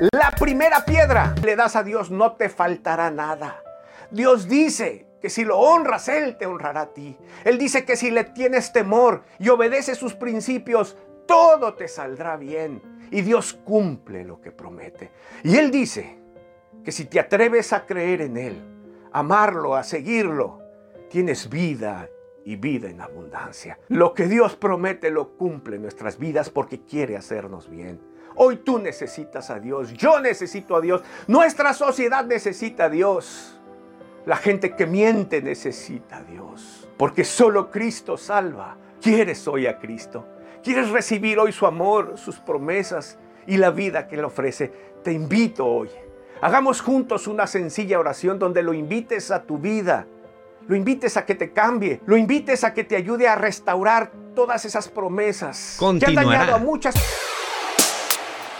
La primera piedra le das a Dios, no te faltará nada. Dios dice que si lo honras, Él te honrará a ti. Él dice que si le tienes temor y obedeces sus principios, todo te saldrá bien. Y Dios cumple lo que promete. Y Él dice que si te atreves a creer en Él, amarlo, a seguirlo, tienes vida y vida en abundancia. Lo que Dios promete lo cumple en nuestras vidas porque quiere hacernos bien. Hoy tú necesitas a Dios, yo necesito a Dios, nuestra sociedad necesita a Dios. La gente que miente necesita a Dios, porque solo Cristo salva. ¿Quieres hoy a Cristo? ¿Quieres recibir hoy su amor, sus promesas y la vida que Él ofrece? Te invito hoy. Hagamos juntos una sencilla oración donde lo invites a tu vida, lo invites a que te cambie, lo invites a que te ayude a restaurar todas esas promesas. Que han dañado a muchas